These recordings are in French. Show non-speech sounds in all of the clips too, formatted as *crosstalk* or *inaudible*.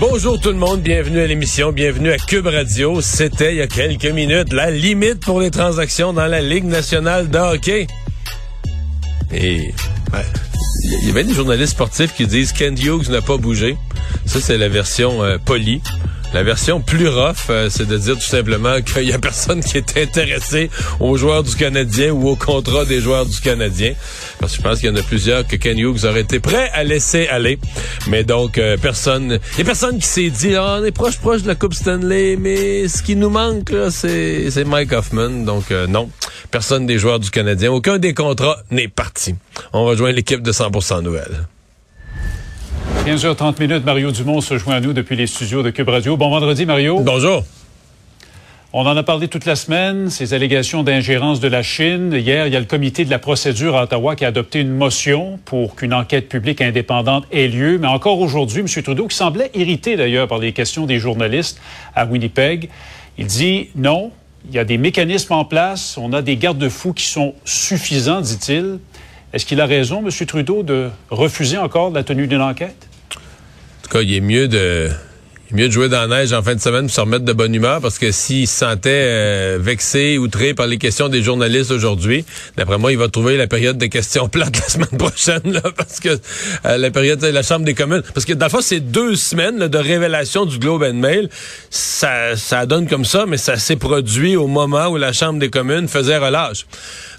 Bonjour tout le monde, bienvenue à l'émission, bienvenue à Cube Radio. C'était il y a quelques minutes la limite pour les transactions dans la Ligue nationale de hockey. Et il y avait des journalistes sportifs qui disent Kent Hughes n'a pas bougé. Ça, c'est la version euh, polie. La version plus rough, euh, c'est de dire tout simplement qu'il y a personne qui est intéressé aux joueurs du Canadien ou au contrat des joueurs du Canadien. Parce que je pense qu'il y en a plusieurs que Ken Hughes aurait été prêt à laisser aller. Mais donc, euh, personne, il y a personne qui s'est dit, ah, on est proche, proche de la Coupe Stanley, mais ce qui nous manque, là, c'est, c'est Mike Hoffman. Donc, non, personne des joueurs du Canadien, aucun des contrats n'est parti. On rejoint l'équipe de 100% Nouvelles. 15h30 minutes, Mario Dumont se joint à nous depuis les studios de Cube Radio. Bon vendredi, Mario. Bonjour. On en a parlé toute la semaine, ces allégations d'ingérence de la Chine. Hier, il y a le comité de la procédure à Ottawa qui a adopté une motion pour qu'une enquête publique indépendante ait lieu. Mais encore aujourd'hui, M. Trudeau, qui semblait irrité d'ailleurs par les questions des journalistes à Winnipeg, il dit non, il y a des mécanismes en place, on a des garde-fous qui sont suffisants, dit-il. Est-ce qu'il a raison, M. Trudeau, de refuser encore la tenue d'une enquête? Cas, il est mieux de mieux de jouer dans la neige en fin de semaine pour se remettre de bonne humeur parce que s'il se sentait euh, vexé, outré par les questions des journalistes aujourd'hui, d'après moi, il va trouver la période de questions *laughs* plates la semaine prochaine là, parce que euh, la période de la Chambre des communes parce que dans le fond, c'est deux semaines de révélation du Globe and Mail. Ça, ça donne comme ça, mais ça s'est produit au moment où la Chambre des communes faisait relâche.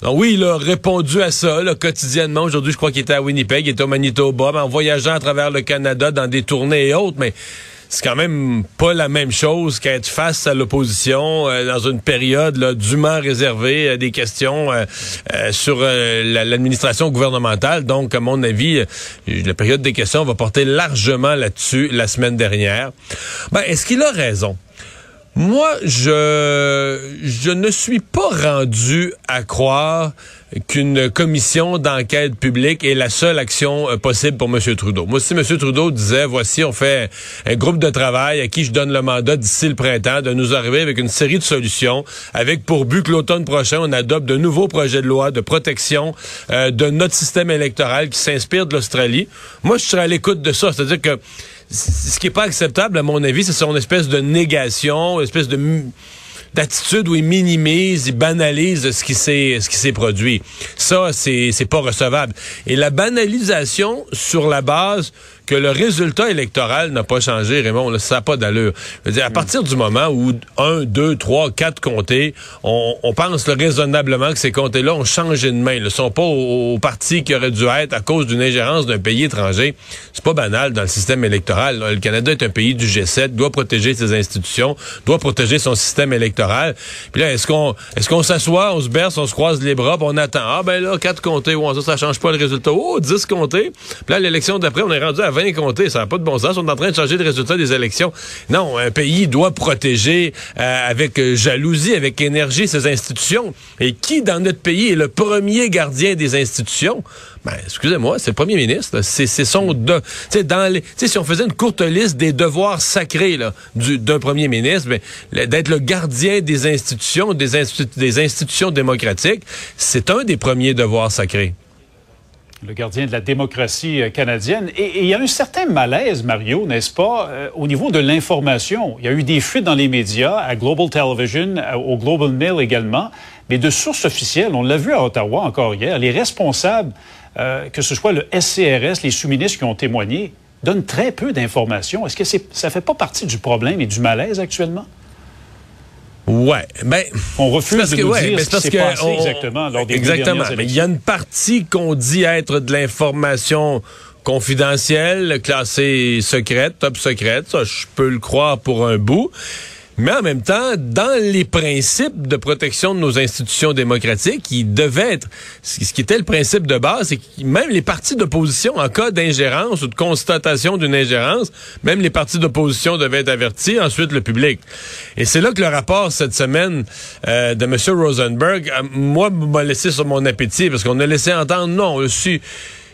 Donc oui, il a répondu à ça là, quotidiennement. Aujourd'hui, je crois qu'il était à Winnipeg, il était au Manitoba, en voyageant à travers le Canada dans des tournées et autres, mais c'est quand même pas la même chose qu'être face à l'opposition euh, dans une période là, dûment réservée à des questions euh, euh, sur l'administration gouvernementale. Donc, à mon avis, la période des questions va porter largement là-dessus la semaine dernière. Ben, est-ce qu'il a raison? Moi, je, je ne suis pas rendu à croire qu'une commission d'enquête publique est la seule action euh, possible pour M. Trudeau. Moi, si M. Trudeau disait, voici, on fait un groupe de travail à qui je donne le mandat d'ici le printemps de nous arriver avec une série de solutions, avec pour but que l'automne prochain, on adopte de nouveaux projets de loi de protection euh, de notre système électoral qui s'inspire de l'Australie. Moi, je serais à l'écoute de ça. C'est-à-dire que ce qui est pas acceptable, à mon avis, c'est son espèce de négation, espèce de d'attitude où il minimise, il banalise ce qui s'est ce qui s'est produit. Ça, c'est c'est pas recevable. Et la banalisation sur la base que le résultat électoral n'a pas changé, Raymond, ça n'a pas d'allure. Je veux dire, à hmm. partir du moment où un, deux, trois, quatre comtés, on, pense raisonnablement que ces comtés-là ont changé de main. Ils ne sont pas au, parti qui aurait dû être à cause d'une ingérence d'un pays étranger. C'est pas banal dans le système électoral. Le Canada est un pays du G7, doit protéger ses institutions, doit protéger son système électoral. Puis là, est-ce qu'on est-ce s'assoit, on se berce, on se croise les bras, puis on attend? Ah ben là, quatre comtés, ouais, ça, ça change pas le résultat. Oh, dix comtés. Puis là, l'élection d'après, on est rendu à 20 compter. Ça n'a pas de bon sens. On est en train de changer le résultat des élections. Non, un pays doit protéger euh, avec jalousie, avec énergie ses institutions. Et qui dans notre pays est le premier gardien des institutions? Ben, excusez-moi, c'est le premier ministre. C'est son de, dans les, si on faisait une courte liste des devoirs sacrés d'un premier ministre, ben, d'être le gardien des institutions, des, des institutions démocratiques, c'est un des premiers devoirs sacrés le gardien de la démocratie euh, canadienne. Et, il y a un certain malaise, Mario, n'est-ce pas, euh, au niveau de l'information? Il y a eu des fuites dans les médias, à Global Television, au Global Mail également, mais de sources officielles, on l'a vu à Ottawa encore hier, les responsables, euh, que ce soit le SCRS, les sous-ministres qui ont témoigné, donnent très peu d'informations. Est-ce que ça ne fait pas partie du problème et du malaise actuellement? Ouais, ben on refuse de nous ouais, dire mais ce qui s'est que passé on- exactement lors des deux exactement. Mais il y a une partie qu'on dit être de l'information confidentielle, classée secrète, top secrète. Ça, je peux le croire pour un bout. Mais en même temps, dans les principes de protection de nos institutions démocratiques, il devait être, ce qui était le principe de base, c'est que même les partis d'opposition, en cas d'ingérence ou de constatation d'une ingérence, même les partis d'opposition devaient être avertis, ensuite le public. Et c'est là que le rapport cette semaine euh, de M. Rosenberg, euh, moi, m'a laissé sur mon appétit, parce qu'on a laissé entendre, non, si,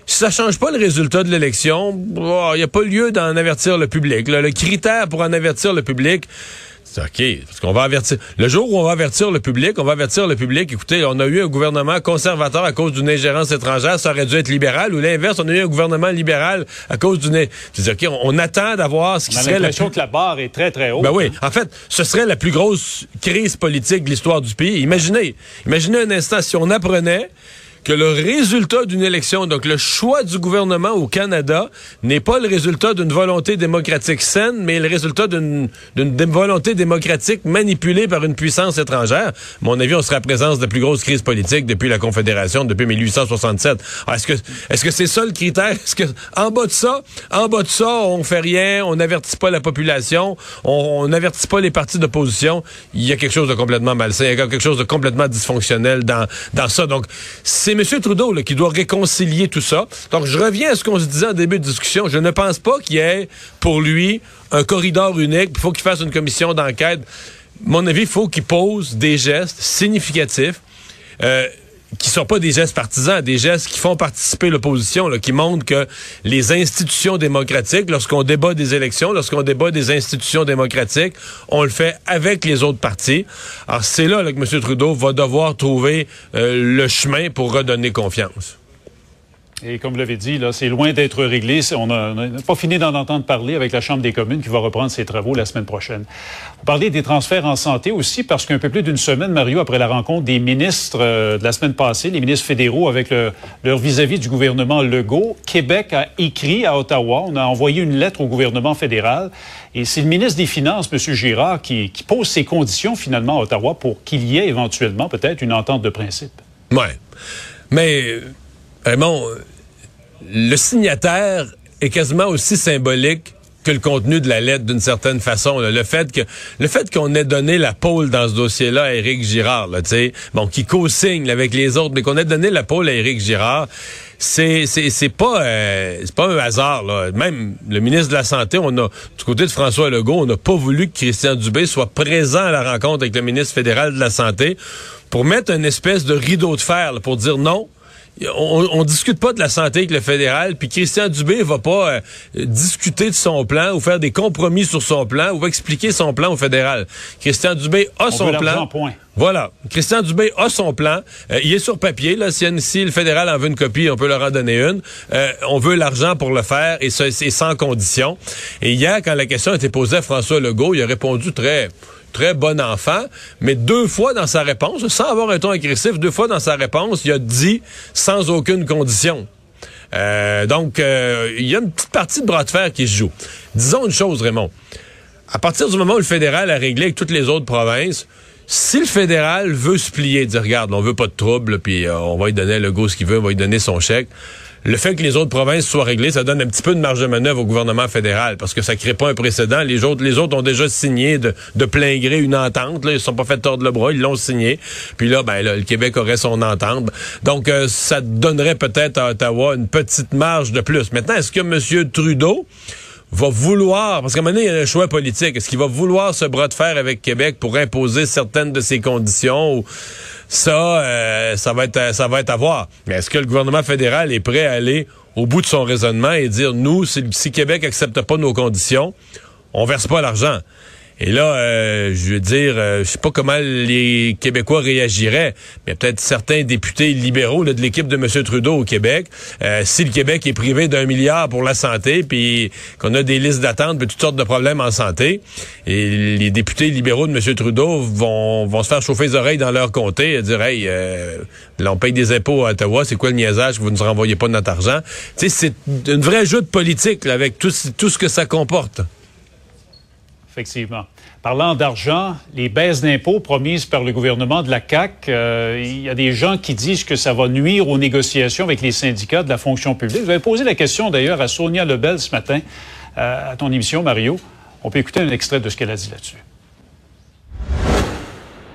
si ça change pas le résultat de l'élection, oh, il n'y a pas lieu d'en avertir le public. là. le critère pour en avertir le public, OK, parce qu'on va avertir. Le jour où on va avertir le public, on va avertir le public, écoutez, on a eu un gouvernement conservateur à cause d'une ingérence étrangère, ça aurait dû être libéral, ou l'inverse, on a eu un gouvernement libéral à cause d'une... Je veux dire, OK, on, on attend d'avoir ce qui On a serait la l'impression plus- que la barre est très, très haute. ben oui, en fait, ce serait la plus grosse crise politique de l'histoire du pays. Imaginez, imaginez un instant si on apprenait que le résultat d'une élection, donc le choix du gouvernement au Canada, n'est pas le résultat d'une volonté démocratique saine, mais le résultat d'une volonté démocratique manipulée par une puissance étrangère. À mon avis, on serait à présence de plus grosse crise politique depuis la Confédération, depuis 1867. Alors, Est-ce que est-ce que c'est ça le critère? Est-ce que en bas de ça, en bas de ça, on fait rien, on n'avertit pas la population, on on n'avertit pas les partis d'opposition, il y a quelque chose de complètement malsain, il y a quelque chose de complètement dysfonctionnel dans, dans ça. Donc, c'est M. Trudeau qui doit réconcilier tout ça. Donc, je reviens à ce qu'on se disait en début de discussion. Je ne pense pas qu'il y ait, pour lui, un corridor unique. Il faut qu'il fasse une commission d'enquête. Mon avis, il faut qu'il pose des gestes significatifs. Euh, qui sont pas des gestes partisans, des gestes qui font participer l'opposition, qui montrent que les institutions démocratiques, lorsqu'on débat des élections, lorsqu'on débat des institutions démocratiques, on le fait avec les autres partis. Alors c'est là, là, que M. Trudeau va devoir trouver euh, le chemin pour redonner confiance. Et comme vous l'avez dit, là, c'est loin d'être réglé. On n'a pas fini d'en entendre parler avec la Chambre des communes qui va reprendre ses travaux la semaine prochaine. Vous parlez des transferts en santé aussi parce qu'un peu plus d'une semaine, Mario, après la rencontre des ministres euh, de la semaine passée, les ministres fédéraux avec le- leur vis-à-vis du gouvernement Legault, Québec a écrit à Ottawa, on a envoyé une lettre au gouvernement fédéral et c'est le ministre des Finances, M. Girard, qui, qui pose ses conditions finalement à Ottawa pour qu'il y ait éventuellement peut-être une entente de principe. Ouais. Mais, Raymond, euh, le signataire est quasiment aussi symbolique que le contenu de la lettre d'une certaine façon. Le fait que le fait qu'on ait donné la pôle dans ce dossier-là à Éric Girard, là, bon, qui co-signe avec les autres, mais qu'on ait donné la pôle à Éric Girard, c'est c'est c'est pas euh, pas un hasard. Même le ministre de la santé, on a du côté de François Legault, on n'a pas voulu que Christian Dubé soit présent à la rencontre avec le ministre fédéral de la santé pour mettre une espèce de rideau de fer pour dire non. On, on discute pas de la santé avec le fédéral, puis Christian Dubé va pas euh, discuter de son plan ou faire des compromis sur son plan ou expliquer son plan au fédéral. Christian Dubé a On son plan. point. Voilà. Christian Dubé a son plan. Euh, il est sur papier. Là, si, si le fédéral en veut une copie, on peut leur en donner une. Euh, on veut l'argent pour le faire et ça, c'est sans condition. Et hier, quand la question a été posée à François Legault, il a répondu très très bon enfant, mais deux fois dans sa réponse, sans avoir un ton agressif, deux fois dans sa réponse, il a dit sans aucune condition. Euh, donc, euh, il y a une petite partie de bras de fer qui se joue. Disons une chose, Raymond. À partir du moment où le fédéral a réglé avec toutes les autres provinces, si le fédéral veut se plier, dire regarde, on veut pas de trouble, puis euh, on va lui donner le go ce qu'il veut, on va lui donner son chèque. Le fait que les autres provinces soient réglées, ça donne un petit peu de marge de manœuvre au gouvernement fédéral parce que ça crée pas un précédent. Les autres, les autres ont déjà signé de, plein gré une entente. Là. Ils se sont pas fait tordre le bras, ils l'ont signé. Puis là, ben là, le Québec aurait son entente. Donc, euh, ça donnerait peut-être à Ottawa une petite marge de plus. Maintenant, est-ce que M. Trudeau va vouloir, parce qu'à un moment il y a un choix politique, est-ce qu'il va vouloir ce bras de fer avec Québec pour imposer certaines de ses conditions ça, euh, ça va être, ça va être à voir. Mais est-ce que le gouvernement fédéral est prêt à aller au bout de son raisonnement et dire, nous, si, si Québec accepte pas nos conditions, on verse pas l'argent? Et là, euh, je veux dire, euh, je sais pas comment les Québécois réagiraient, mais peut-être certains députés libéraux de l'équipe de M. Trudeau au Québec, euh, si le Québec est privé d'un milliard pour la santé, puis qu'on a des listes d'attente, puis toutes sortes de problèmes en santé, et les députés libéraux de M. Trudeau vont, vont se faire chauffer les oreilles dans leur comté et dire, hey, euh, là, on paye des impôts à Ottawa, c'est quoi le niaisage que vous ne renvoyez pas notre argent? Tu sais, c'est une vraie joute politique là, avec tout, tout ce que ça comporte. Effectivement. Parlant d'argent, les baisses d'impôts promises par le gouvernement de la CAC, euh, il y a des gens qui disent que ça va nuire aux négociations avec les syndicats de la fonction publique. Vous avez posé la question d'ailleurs à Sonia Lebel ce matin euh, à ton émission, Mario. On peut écouter un extrait de ce qu'elle a dit là-dessus.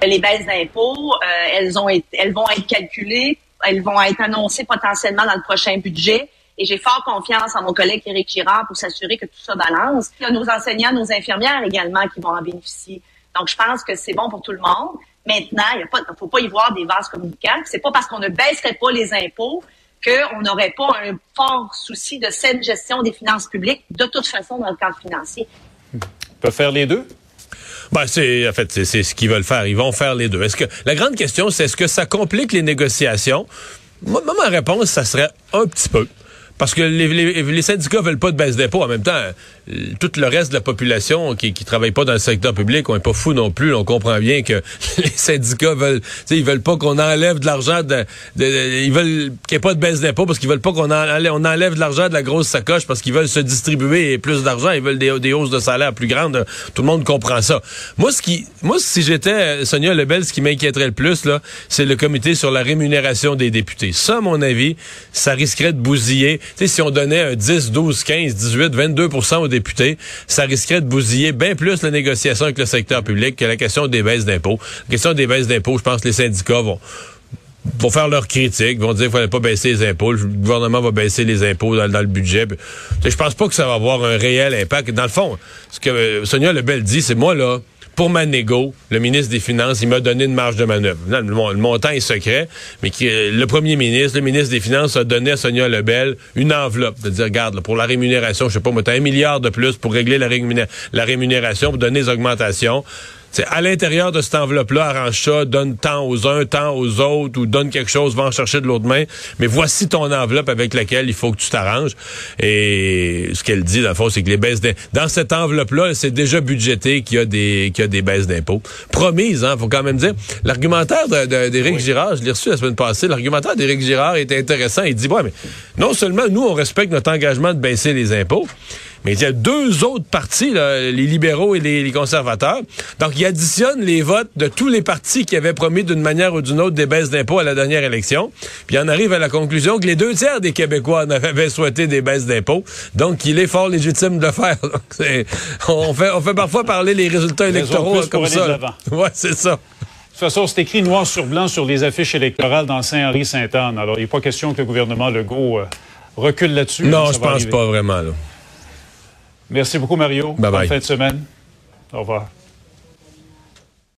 Les baisses d'impôts, euh, elles, elles vont être calculées, elles vont être annoncées potentiellement dans le prochain budget. Et j'ai fort confiance en mon collègue Éric Girard pour s'assurer que tout ça balance. Il y a nos enseignants, nos infirmières également qui vont en bénéficier. Donc, je pense que c'est bon pour tout le monde. Maintenant, il ne faut pas y voir des vases communicants. C'est pas parce qu'on ne baisserait pas les impôts qu'on n'aurait pas un fort souci de saine gestion des finances publiques, de toute façon, dans le cadre financier. Ils peuvent faire les deux? Ben, c'est, en fait, c'est ce qu'ils veulent faire. Ils vont faire les deux. Est-ce que, la grande question, c'est est-ce que ça complique les négociations? Moi, ma réponse, ça serait un petit peu. Parce que les, syndicats veulent pas de baisse d'impôts. En même temps, tout le reste de la population qui, travaille pas dans le secteur public, on est pas fou non plus. On comprend bien que *laughs* les syndicats veulent, ils veulent pas qu'on enlève de l'argent. De, ils veulent qu'il n'y ait pas de baisse d'impôts parce qu'ils veulent pas qu'on enlève, de l'argent de la grosse sacoche parce qu'ils veulent se distribuer plus d'argent. Ils veulent des, hausses de salaire plus grandes. Tout le monde comprend ça. Moi, ce qui, moi, si j'étais Sonia Lebel, ce qui m'inquiéterait le plus là, c'est le comité sur la rémunération des députés. Ça, à mon avis, ça risquerait de bousiller sais, si on donnait un 10, 12, 15, 18, 22% aux députés, ça risquerait de bousiller bien plus la négociation avec le secteur public que la question des baisses d'impôts. La question des baisses d'impôts, je pense que les syndicats vont vont faire leurs critiques, vont dire qu'il fallait pas baisser les impôts, le gouvernement va baisser les impôts dans, le budget. Je pense pas que ça va avoir un réel impact. Dans le fond, ce que Sonia Lebel dit, c'est moi là, pour ma négo, le ministre des Finances, il m'a donné une marge de manœuvre. le, montant est secret, mais euh, le premier ministre, le ministre des Finances a donné à Sonia Lebel une enveloppe de dire, regarde, pour la rémunération, je sais pas, moi, t'as un milliard de plus pour régler la, la rémunération, pour donner des augmentations à l'intérieur de cette enveloppe-là, arrange ça, donne tant aux uns, tant aux autres, ou donne quelque chose, va en chercher de l'autre main. Mais voici ton enveloppe avec laquelle il faut que tu t'arranges. Et ce qu'elle dit, dans le fond, c'est que les baisses d'impôts, dans cette enveloppe-là, c'est déjà budgété qu'il y a des, qu'il y a des baisses d'impôts. Promise, hein, faut quand même dire. L'argumentaire d'Éric Girard, je l'ai reçu la semaine passée, l'argumentaire d'Éric Girard est intéressant. Il dit, ouais, mais non seulement nous, on respecte notre engagement de baisser les impôts, mais il y a deux autres partis, les libéraux et les, conservateurs. Donc, il additionne les votes de tous les partis qui avaient promis d'une manière ou d'une autre des baisses d'impôts à la dernière élection. Puis, on arrive à la conclusion que les deux tiers des Québécois avaient souhaité des baisses d'impôts. Donc, il est fort légitime de le faire. *laughs* on, fait, on fait parfois parler les résultats électoraux comme ça. Ouais, c'est ça. De toute façon, c'est écrit noir sur blanc sur les affiches électorales dans Saint-Henri-Sainte-Anne. Alors, il n'est pas question que le gouvernement Legault euh, recule là-dessus. Non, je pense pas vraiment. Là. Merci beaucoup, Mario. Bye Bonne fin de semaine. Au revoir.